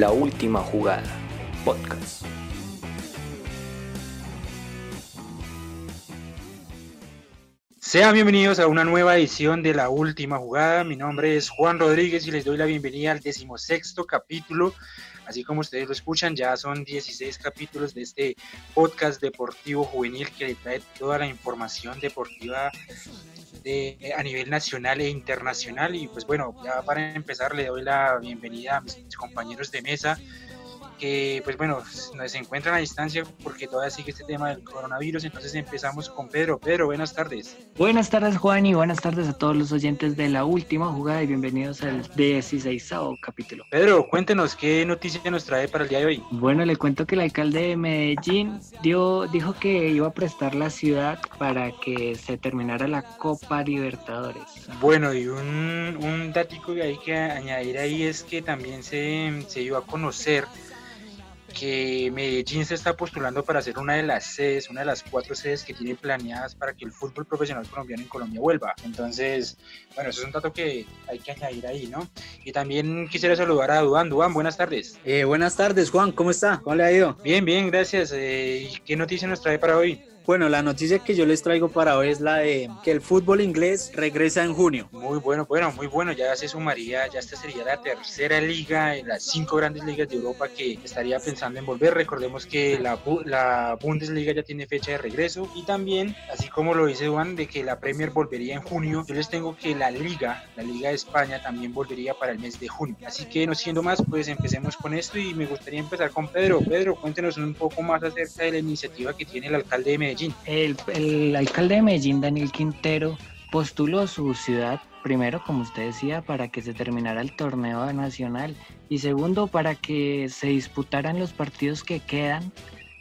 La última jugada, podcast. Sean bienvenidos a una nueva edición de La Última Jugada. Mi nombre es Juan Rodríguez y les doy la bienvenida al decimosexto capítulo. Así como ustedes lo escuchan, ya son 16 capítulos de este podcast deportivo juvenil que le trae toda la información deportiva de, a nivel nacional e internacional. Y pues bueno, ya para empezar le doy la bienvenida a mis compañeros de mesa que pues bueno, se encuentran a distancia porque todavía sigue este tema del coronavirus, entonces empezamos con Pedro. Pedro, buenas tardes. Buenas tardes Juan y buenas tardes a todos los oyentes de la última jugada y bienvenidos al 16 capítulo. Pedro, cuéntenos qué noticia nos trae para el día de hoy. Bueno, le cuento que el alcalde de Medellín dio, dijo que iba a prestar la ciudad para que se terminara la Copa Libertadores. Bueno, y un, un datico que hay que añadir ahí es que también se, se iba a conocer que Medellín se está postulando para ser una de las sedes, una de las cuatro sedes que tiene planeadas para que el fútbol profesional colombiano en Colombia vuelva. Entonces, bueno, eso es un dato que hay que añadir ahí, ¿no? Y también quisiera saludar a Duan. Duan, buenas tardes. Eh, buenas tardes, Juan, ¿cómo está? ¿Cómo le ha ido? Bien, bien, gracias. Eh, ¿Qué noticia nos trae para hoy? Bueno, la noticia que yo les traigo para hoy es la de que el fútbol inglés regresa en junio. Muy bueno, bueno, muy bueno. Ya se sumaría, ya esta sería la tercera liga en las cinco grandes ligas de Europa que estaría pensando en volver. Recordemos que la, la Bundesliga ya tiene fecha de regreso y también, así como lo dice Juan, de que la Premier volvería en junio. Yo les tengo que la liga, la Liga de España también volvería para el mes de junio. Así que no siendo más, pues empecemos con esto y me gustaría empezar con Pedro. Pedro, cuéntenos un poco más acerca de la iniciativa que tiene el alcalde de Medellín. El, alcalde de Medellín, Daniel Quintero, postuló su ciudad, primero, como usted decía, para que se terminara el torneo nacional y segundo, para que se disputaran los partidos que quedan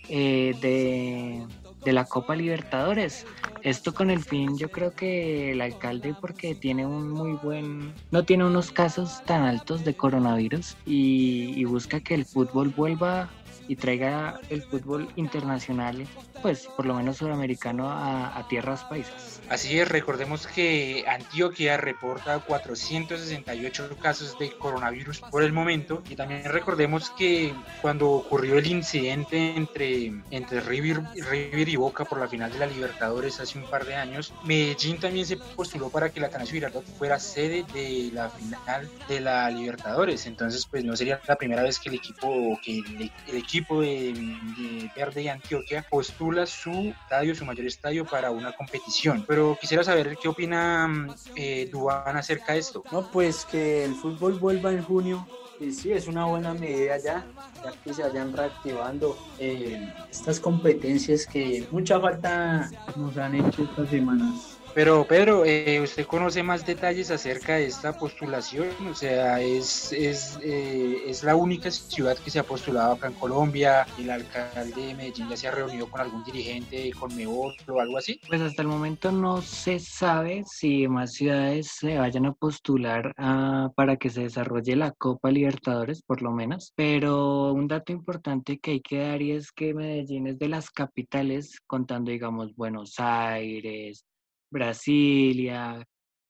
eh, de, de la Copa Libertadores. Esto con el fin, yo creo que el alcalde, porque tiene un muy buen, no tiene unos casos tan altos de coronavirus y, y busca que el fútbol vuelva y traiga el fútbol internacional, pues por lo menos sudamericano, a, a, tierras paisas. Así es, recordemos que Antioquia reporta 468 casos de coronavirus por el momento y también recordemos que cuando ocurrió el incidente entre, entre River, River y Boca por la final de la Libertadores hace un par de años, Medellín también se postuló para que la Atanasio Girardot fuera sede de la final de la Libertadores, entonces pues no sería la primera vez que el equipo, que el, el equipo de, de Verde y Antioquia postula su estadio, su mayor estadio para una competición. Pero quisiera saber qué opina eh, Duan acerca de esto. No, pues que el fútbol vuelva en junio. Y sí, es una buena medida ya, ya que se vayan reactivando eh, estas competencias que mucha falta nos han hecho estas semanas. Pero Pedro, eh, ¿usted conoce más detalles acerca de esta postulación? O sea, ¿es, es, eh, es la única ciudad que se ha postulado acá en Colombia? ¿El alcalde de Medellín ya se ha reunido con algún dirigente de Conmebol o algo así? Pues hasta el momento no se sabe si más ciudades se vayan a postular a, para que se desarrolle la Copa Libertadores, por lo menos. Pero un dato importante que hay que dar y es que Medellín es de las capitales, contando, digamos, Buenos Aires, Brasilia,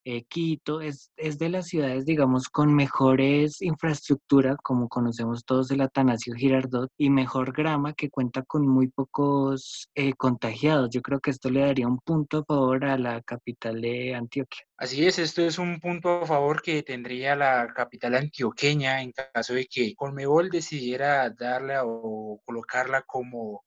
eh, Quito, es, es, de las ciudades, digamos, con mejores infraestructura, como conocemos todos el Atanasio Girardot, y mejor grama que cuenta con muy pocos eh, contagiados. Yo creo que esto le daría un punto a favor a la capital de Antioquia. Así es, esto es un punto a favor que tendría la capital antioqueña en caso de que Colmebol decidiera darle o colocarla como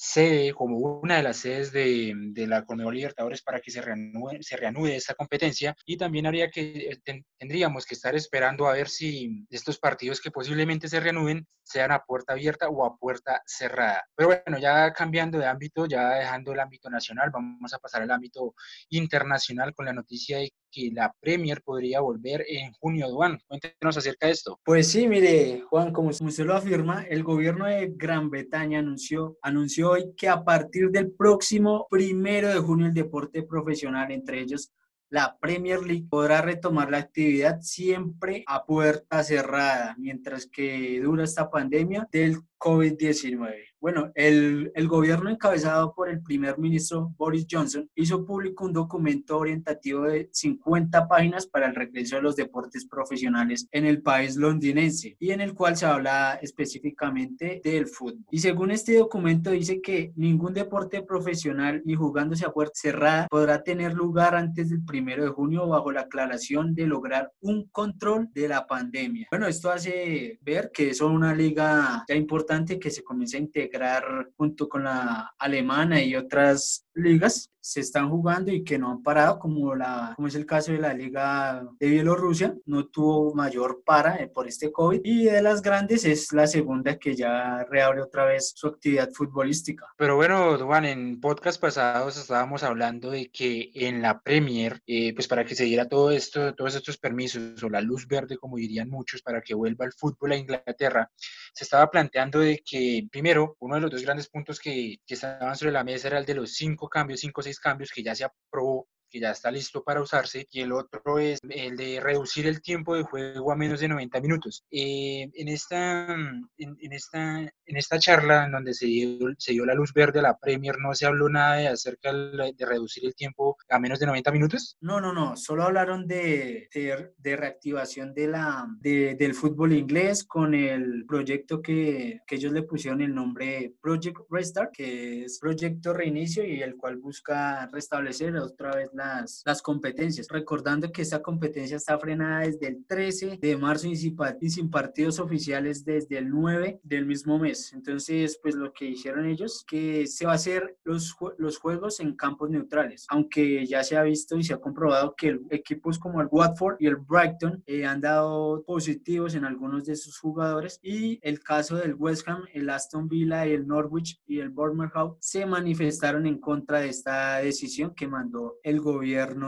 sede, como una de las sedes de, la Conmebol Libertadores para que se reanude, se esta competencia y también habría que, ten, tendríamos que estar esperando a ver si estos partidos que posiblemente se reanuden sean a puerta abierta o a puerta cerrada. Pero bueno, ya cambiando de ámbito, ya dejando el ámbito nacional, vamos a pasar al ámbito internacional con la noticia de que la Premier podría volver en junio. Duan, cuéntenos acerca de esto. Pues sí, mire, Juan, como usted lo afirma, el gobierno de Gran Bretaña anunció, anunció hoy que a partir del próximo primero de junio el deporte profesional, entre ellos la Premier League podrá retomar la actividad siempre a puerta cerrada, mientras que dura esta pandemia del COVID-19. Bueno, el, el, gobierno encabezado por el primer ministro Boris Johnson hizo público un documento orientativo de 50 páginas para el regreso de los deportes profesionales en el país londinense y en el cual se habla específicamente del fútbol. Y según este documento dice que ningún deporte profesional ni jugándose a puerta cerrada podrá tener lugar antes del primero de junio bajo la aclaración de lograr un control de la pandemia. Bueno, esto hace ver que es una liga ya importante que se comienza a integrar junto con la alemana y otras ligas se están jugando y que no han parado, como, la, como es el caso de la Liga de Bielorrusia, no tuvo mayor para eh, por este COVID. Y de las grandes es la segunda que ya reabre otra vez su actividad futbolística. Pero bueno, Duan, en podcast pasados estábamos hablando de que en la Premier, eh, pues para que se diera todo esto, todos estos permisos o la luz verde, como dirían muchos, para que vuelva el fútbol a Inglaterra, se estaba planteando de que, primero, uno de los dos grandes puntos que, que estaban sobre la mesa era el de los cinco cambios, cinco o seis cambios que ya se aprobó que ya está listo para usarse, y el otro es el de reducir el tiempo de juego a menos de 90 minutos. Eh, en, esta, en, esta, en esta charla en donde se dio, se dio la luz verde a la Premier, ¿no se habló nada de acerca de reducir el tiempo a menos de 90 minutos? No, no, no, solo hablaron de, de, reactivación de la, de, del fútbol inglés con el proyecto que, que ellos le pusieron el nombre Project Restart, que es proyecto reinicio y el cual busca restablecer otra vez las, las competencias. Recordando que esta competencia está frenada desde el 13 de marzo y sin, partidos oficiales desde el 9 del mismo mes. Entonces, pues lo que dijeron ellos, que se va a hacer los, los juegos en campos neutrales, aunque ya se ha visto y se ha comprobado que equipos como el Watford y el Brighton eh, han dado positivos en algunos de sus jugadores y el caso del West Ham, el Aston Villa, el Norwich y el Bournemouth se manifestaron en contra de esta decisión que mandó el gobierno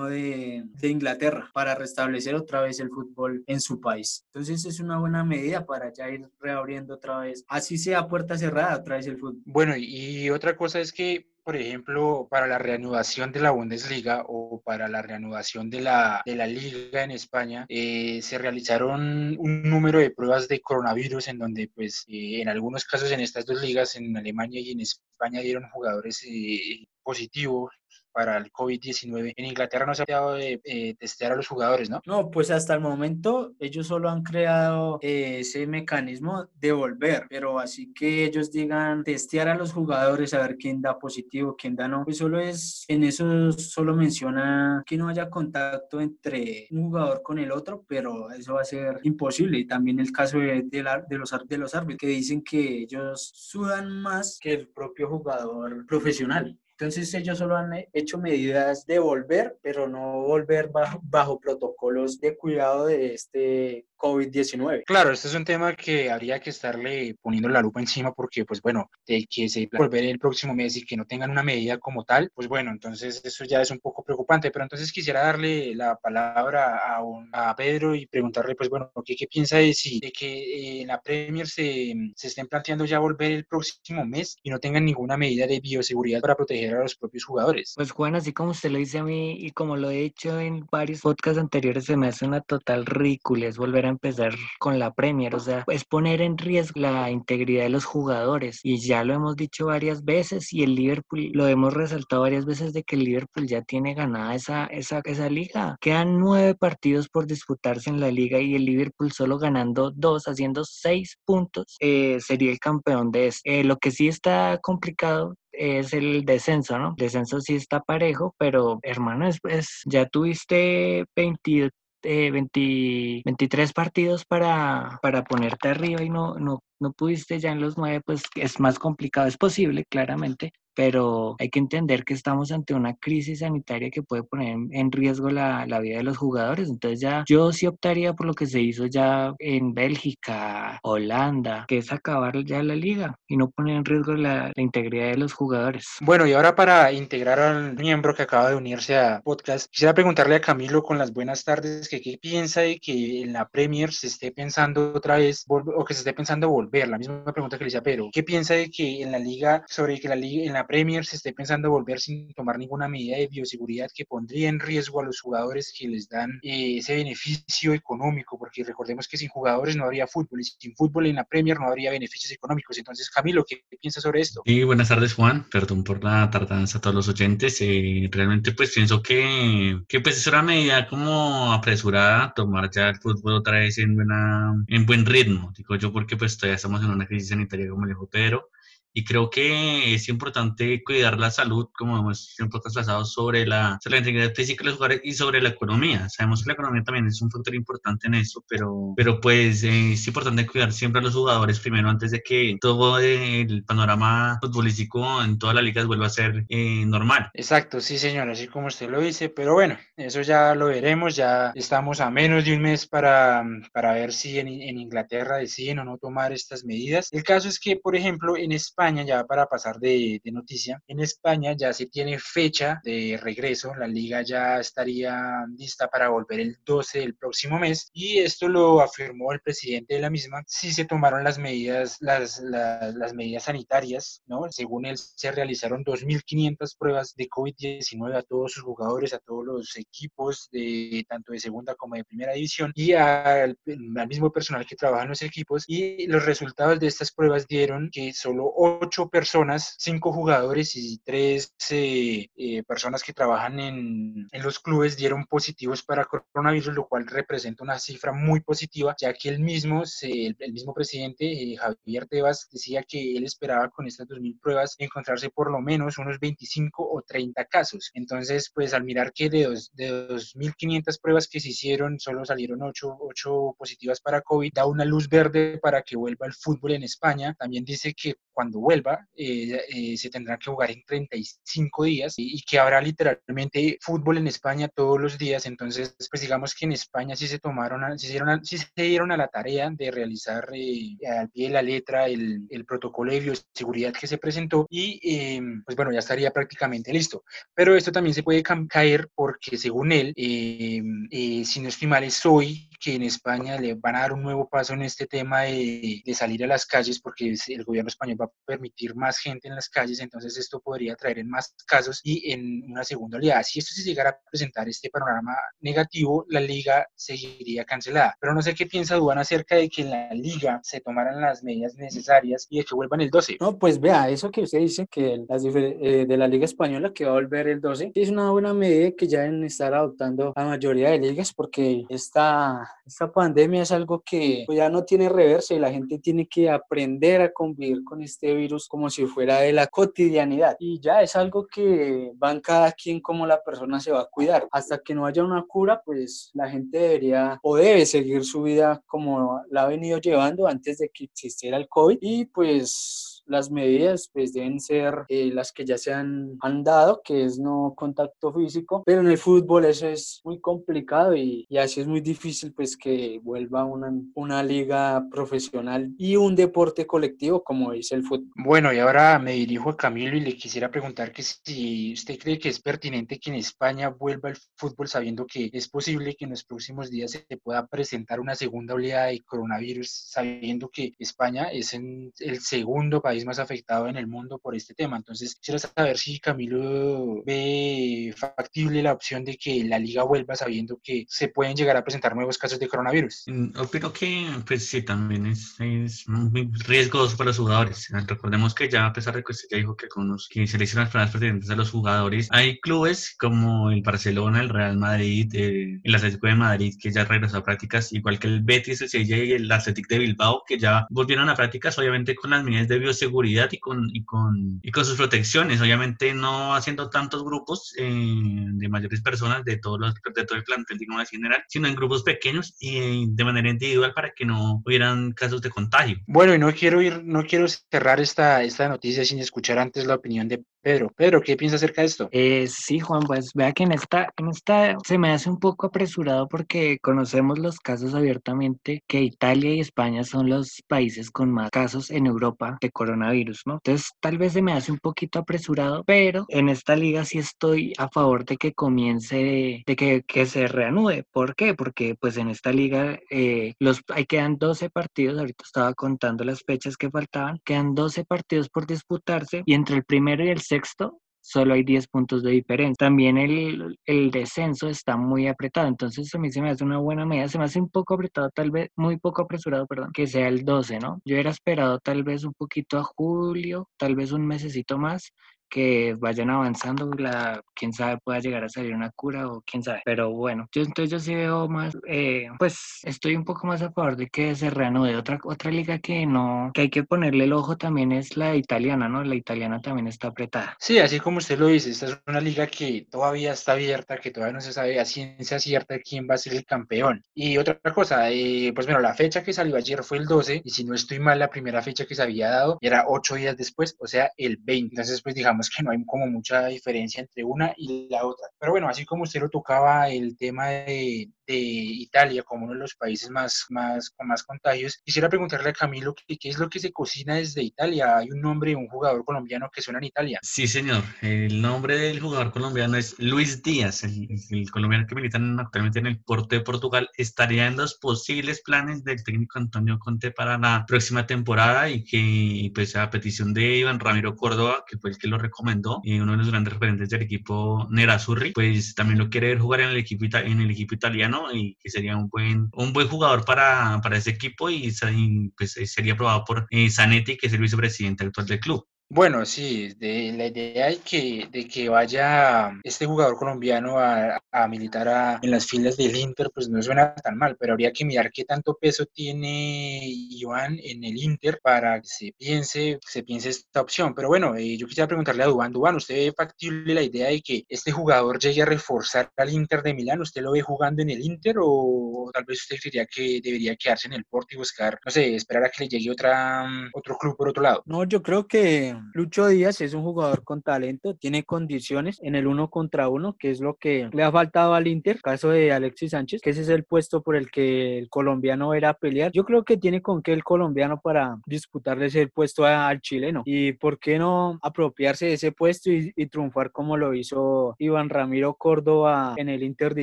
de, de, Inglaterra para restablecer otra vez el fútbol en su país. Entonces es una buena medida para ya ir reabriendo otra vez, así sea puerta cerrada otra vez el fútbol. Bueno, y otra cosa es que por ejemplo, para la reanudación de la Bundesliga o para la reanudación de la, de la liga en España, eh, se realizaron un número de pruebas de coronavirus en donde, pues, eh, en algunos casos en estas dos ligas, en Alemania y en España, dieron jugadores eh, positivos para el COVID-19. En Inglaterra no se ha dado de eh, testear a los jugadores, ¿no? No, pues hasta el momento ellos solo han creado eh, ese mecanismo de volver, pero así que ellos digan testear a los jugadores, a ver quién da positivo, quién da no, pues solo es, en eso solo menciona que no haya contacto entre un jugador con el otro, pero eso va a ser imposible. Y también el caso de, de, de los, de los árbitros, que dicen que ellos sudan más que el propio jugador profesional. Entonces ellos solo han hecho medidas de volver, pero no volver bajo, bajo protocolos de cuidado de este COVID-19. Claro, este es un tema que habría que estarle poniendo la lupa encima porque, pues bueno, de que se volver el próximo mes y que no tengan una medida como tal, pues bueno, entonces eso ya es un poco preocupante. Pero entonces quisiera darle la palabra a, a Pedro y preguntarle, pues bueno, ¿qué, qué piensa de, si, de que en la Premier se, se estén planteando ya volver el próximo mes y no tengan ninguna medida de bioseguridad para proteger a los propios jugadores? Pues Juan, así como usted lo dice a mí y como lo he hecho en varios podcasts anteriores, se me hace una total ridícula es volver a empezar con la Premier, o sea, es poner en riesgo la integridad de los jugadores y ya lo hemos dicho varias veces y el Liverpool lo hemos resaltado varias veces de que el Liverpool ya tiene ganada esa, esa, esa liga. Quedan nueve partidos por disputarse en la liga y el Liverpool solo ganando dos, haciendo seis puntos, eh, sería el campeón de eso. Eh, lo que sí está complicado es el descenso, ¿no? Descenso sí está parejo, pero hermano, es, ya tuviste 20, 23 partidos para, para ponerte arriba y no, no, no pudiste ya en los nueve, pues es más complicado, es posible, claramente, pero hay que entender que estamos ante una crisis sanitaria que puede poner en riesgo la, la vida de los jugadores. Entonces ya yo sí optaría por lo que se hizo ya en Bélgica, Holanda, que es acabar ya la liga y no poner en riesgo la, la integridad de los jugadores. Bueno, y ahora para integrar al miembro que acaba de unirse a podcast, quisiera preguntarle a Camilo con las buenas tardes que qué piensa de que en la Premier se esté pensando otra vez o que se esté pensando volver, la misma pregunta que le decía pero ¿qué piensa de que en la liga, sobre que la liga, en la Premier se esté pensando volver sin tomar ninguna medida de bioseguridad que pondría en riesgo a los jugadores que les dan eh, ese beneficio económico? Porque recordemos que sin jugadores no habría fútbol y sin fútbol en la Premier no habría beneficios económicos. Entonces, Camilo, ¿qué, piensa sobre esto? Sí, buenas tardes, Juan. Perdón por la tardanza a todos los oyentes. Eh, realmente, pues pienso que, que pues es una medida como apresurada tomar ya el fútbol otra vez en, buena, en buen ritmo. Digo yo porque pues todavía estamos en una crisis sanitaria, como dijo Pedro y creo que es importante cuidar la salud, como hemos siempre trasladado, sobre la, sobre la integridad física de los jugadores y sobre la economía. Sabemos que la economía también es un factor importante en eso, pero, pero pues eh, es importante cuidar siempre a los jugadores primero antes de que todo el panorama futbolístico en todas las ligas vuelva a ser eh, normal. Exacto, sí señor, así como usted lo dice, pero bueno, eso ya lo veremos, ya estamos a menos de un mes para, para ver si en, en Inglaterra deciden o no tomar estas medidas. El caso es que, por ejemplo, en España, España, ya para pasar de, noticia, en España ya se tiene fecha de regreso, la liga ya estaría lista para volver el 12 del próximo mes y esto lo afirmó el presidente de la misma, si se tomaron las medidas, las, las, medidas sanitarias, ¿no? Según él, se realizaron 2.500 pruebas de COVID-19 a todos sus jugadores, a todos los equipos, de tanto de segunda como de primera división y al, al mismo personal que trabaja en los equipos y los resultados de estas pruebas dieron que solo ocho personas, cinco jugadores y tres eh, eh, personas que trabajan en, en, los clubes dieron positivos para coronavirus, lo cual representa una cifra muy positiva, ya que el mismo, el, mismo presidente eh, Javier Tebas decía que él esperaba con estas 2.000 pruebas encontrarse por lo menos unos 25 o 30 casos. Entonces, pues al mirar que de, dos, de 2.500 pruebas que se hicieron, solo salieron ocho, ocho positivas para COVID, da una luz verde para que vuelva el fútbol en España. También dice que cuando vuelva, eh, eh, se tendrá que jugar en 35 días y, que habrá literalmente fútbol en España todos los días. Entonces, pues digamos que en España sí se tomaron, sí se dieron, sí se dieron a la tarea de realizar eh, al pie de la letra el, el, protocolo de bioseguridad que se presentó y em, pues bueno, ya estaría prácticamente listo. Pero esto también se puede caer porque según él, em, si no estoy mal, es hoy que en España le van a dar un nuevo paso en este tema de, salir a las calles porque el gobierno español va a permitir más gente en las calles, entonces esto podría traer en más casos y en una segunda oleada. Si esto se llegara a presentar este panorama negativo, la liga seguiría cancelada. Pero no sé qué piensa Duan acerca de que en la liga se tomaran las medidas necesarias y de que vuelvan el 12. No, pues vea, eso que usted dice que las eh, de la liga española que va a volver el 12, es una buena medida que ya deben estar adoptando la mayoría de ligas porque esta, esta pandemia es algo que pues, ya no tiene reversa y la gente tiene que aprender a convivir con este virus como si fuera de la cotidianidad. Y ya es algo que van cada quien como la persona se va a cuidar. Hasta que no haya una cura, pues la gente debería o debe seguir su vida como la ha venido llevando antes de que existiera el COVID. Y pues las medidas pues deben ser eh, las que ya se han, han, dado, que es no contacto físico, pero en el fútbol eso es muy complicado y, y así es muy difícil pues que vuelva una, una liga profesional y un deporte colectivo como es el fútbol. Bueno, y ahora me dirijo a Camilo y le quisiera preguntar que si usted cree que es pertinente que en España vuelva el fútbol sabiendo que es posible que en los próximos días se pueda presentar una segunda oleada de coronavirus, sabiendo que España es en el segundo país más afectado en el mundo por este tema. Entonces, quisiera saber si Camilo ve factible la opción de que la liga vuelva sabiendo que se pueden llegar a presentar nuevos casos de coronavirus. Mm, opino que, pues sí, también es, es muy riesgoso para los jugadores. Recordemos que ya, a pesar de que usted ya dijo que, los, que se le hicieron las pruebas a los jugadores, hay clubes como el Barcelona, el Real Madrid, eh, el Atlético de Madrid, que ya regresó a prácticas, igual que el Betis, el Sevilla y el Atlético de Bilbao, que ya volvieron a prácticas, obviamente con las medidas de bioseguridad seguridad y con, y con, y con sus protecciones, obviamente no haciendo tantos grupos eh, de mayores personas de, todos los, de todo el plantel, digamos en general, sino en grupos pequeños y de manera individual para que no hubieran casos de contagio. Bueno, y no quiero ir, no quiero cerrar esta, esta noticia sin escuchar antes la opinión de Pedro, Pedro, ¿qué piensa acerca de esto? Eh, sí, Juan, pues vea que en esta, en esta se me hace un poco apresurado porque conocemos los casos abiertamente que Italia y España son los países con más casos en Europa de coronavirus, ¿no? Entonces tal vez se me hace un poquito apresurado, pero en esta liga sí estoy a favor de que comience, de que, que se reanude. ¿Por qué? Porque pues en esta liga eh, los, ahí quedan 12 partidos, ahorita estaba contando las fechas que faltaban, quedan 12 partidos por disputarse y entre el primero y el sexto solo hay 10 puntos de diferencia. También el, descenso está muy apretado, entonces a mí se me hace una buena medida, se me hace un poco apretado, tal vez, muy poco apresurado, perdón, que sea el 12, ¿no? Yo era esperado tal vez un poquito a julio, tal vez un mesecito más, que vayan avanzando, la, quién sabe, pueda llegar a salir una cura o quién sabe. Pero bueno, yo entonces yo sí veo más, eh, pues estoy un poco más a favor de que se reanude. Otra, otra liga que no, que hay que ponerle el ojo también es la italiana, ¿no? La italiana también está apretada. Sí, así como usted lo dice, esta es una liga que todavía está abierta, que todavía no se sabe a ciencia cierta quién va a ser el campeón. Y otra cosa, eh, pues bueno, la fecha que salió ayer fue el 12, y si no estoy mal, la primera fecha que se había dado era ocho días después, o sea, el 20. Entonces, pues digamos que no hay como mucha diferencia entre una y la otra. Pero bueno, así como usted lo tocaba el tema de, Italia como uno de los países más, más, con más contagios, quisiera preguntarle a Camilo qué, es lo que se cocina desde Italia. Hay un nombre de un jugador colombiano que suena en Italia. Sí, señor. El nombre del jugador colombiano es Luis Díaz, el, el colombiano que milita actualmente en el Porto de Portugal. Estaría en los posibles planes del técnico Antonio Conte para la próxima temporada y que, pues, a petición de Iván Ramiro Córdoba, que fue el que lo recomendó, y uno de los grandes referentes del equipo Nerazzurri, pues también lo quiere ver jugar en el equipo, en el equipo italiano y que sería un buen, un buen jugador para, para ese equipo y, y pues sería aprobado por eh, Zanetti, que es el vicepresidente actual del club. Bueno, sí, de la idea de que, de que vaya este jugador colombiano a, a militar a, en las filas del Inter, pues no suena tan mal, pero habría que mirar qué tanto peso tiene Iván en el Inter para que se piense, se piense esta opción. Pero bueno, eh, yo quisiera preguntarle a Dubán, Dubán, ¿usted ve factible la idea de que este jugador llegue a reforzar al Inter de Milán? ¿Usted lo ve jugando en el Inter o tal vez usted diría que debería quedarse en el Porto y buscar, no sé, esperar a que le llegue otra, otro club por otro lado? No, yo creo que Lucho Díaz es un jugador con talento, tiene condiciones en el uno contra uno, que es lo que le ha faltado al Inter, caso de Alexis Sánchez, que ese es el puesto por el que el colombiano era a pelear. Yo creo que tiene con qué el colombiano para disputarle ese puesto al chileno. Y por qué no apropiarse de ese puesto y, y triunfar como lo hizo Iván Ramiro Córdoba en el Inter de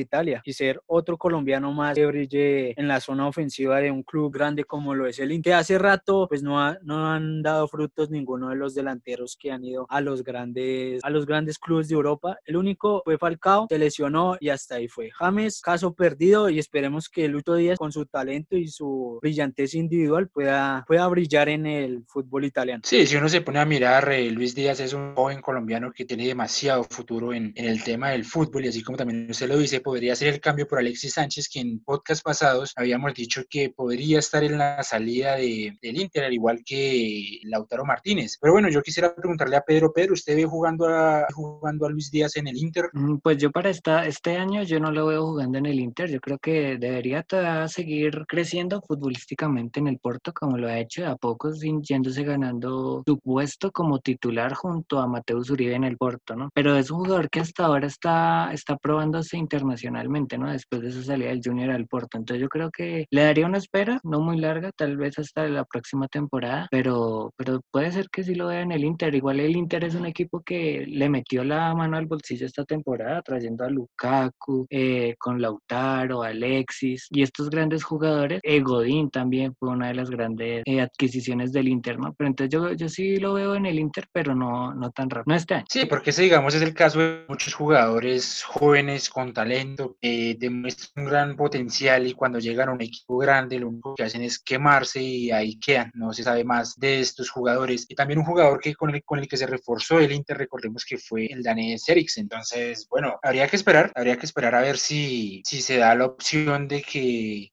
Italia y ser otro colombiano más que brille en la zona ofensiva de un club grande como lo es el Inter. Hace rato pues no, ha, no han dado frutos ninguno de los delanteros que han ido a los grandes a los grandes clubes de Europa. El único fue Falcao, se lesionó y hasta ahí fue. James, caso perdido y esperemos que Lucho Díaz con su talento y su brillantez individual pueda, pueda brillar en el fútbol italiano. Sí, si uno se pone a mirar, eh, Luis Díaz es un joven colombiano que tiene demasiado futuro en, en, el tema del fútbol y así como también usted lo dice, podría ser el cambio por Alexis Sánchez, que en podcast pasados habíamos dicho que podría estar en la salida de, del Inter, al igual que Lautaro Martínez. Pero bueno, yo quisiera preguntarle a Pedro, Pedro, ¿usted ve jugando a, jugando a Luis Díaz en el Inter? Pues yo para esta, este año yo no lo veo jugando en el Inter, yo creo que debería seguir creciendo futbolísticamente en el Porto como lo ha hecho, a poco yéndose ganando su puesto como titular junto a Mateus Uribe en el Porto, ¿no? Pero es un jugador que hasta ahora está, está probándose internacionalmente, ¿no? Después de su salida del Junior al Porto, entonces yo creo que le daría una espera, no muy larga, tal vez hasta la próxima temporada, pero, pero puede ser que sí lo vea en el Inter, igual el Inter es un equipo que le metió la mano al bolsillo esta temporada, trayendo a Lukaku, eh, con Lautaro, Alexis y estos grandes jugadores. Eh, Godín también fue una de las grandes eh, adquisiciones del Inter, ¿no? Pero entonces yo, yo sí lo veo en el Inter, pero no, no tan rápido, no este año. Sí, porque ese, digamos, es el caso de muchos jugadores jóvenes con talento, que demuestran un gran potencial y cuando llegan a un equipo grande, lo único que hacen es quemarse y ahí quedan, no se sabe más de estos jugadores. Y también un jugador que con el, con el que se reforzó el Inter, recordemos que fue el danés Eriksen. Entonces, bueno, habría que esperar, habría que esperar a ver si, si se da la opción de que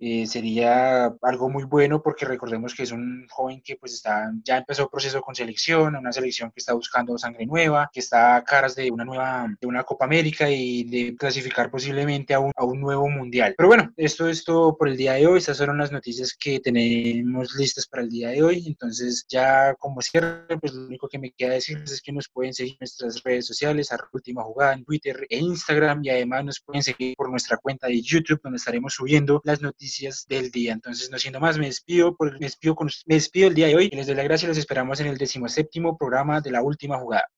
eh, sería algo muy bueno porque recordemos que es un joven que pues está, ya empezó proceso con selección, una selección que está buscando sangre nueva, que está a caras de una nueva, de una Copa América y de clasificar posiblemente a un, a un nuevo mundial. Pero bueno, esto es todo por el día de hoy, estas fueron las noticias que tenemos listas para el día de hoy, entonces ya como cierre pues lo único que me queda decirles es que nos pueden seguir en nuestras redes sociales, a última jugada en Twitter e Instagram, y además nos pueden seguir por nuestra cuenta de YouTube, donde estaremos subiendo las noticias del día. Entonces, no siendo más, me despido, por, me despido, con, me despido el día de hoy y les doy las gracias. Los esperamos en el decimoséptimo programa de la última jugada.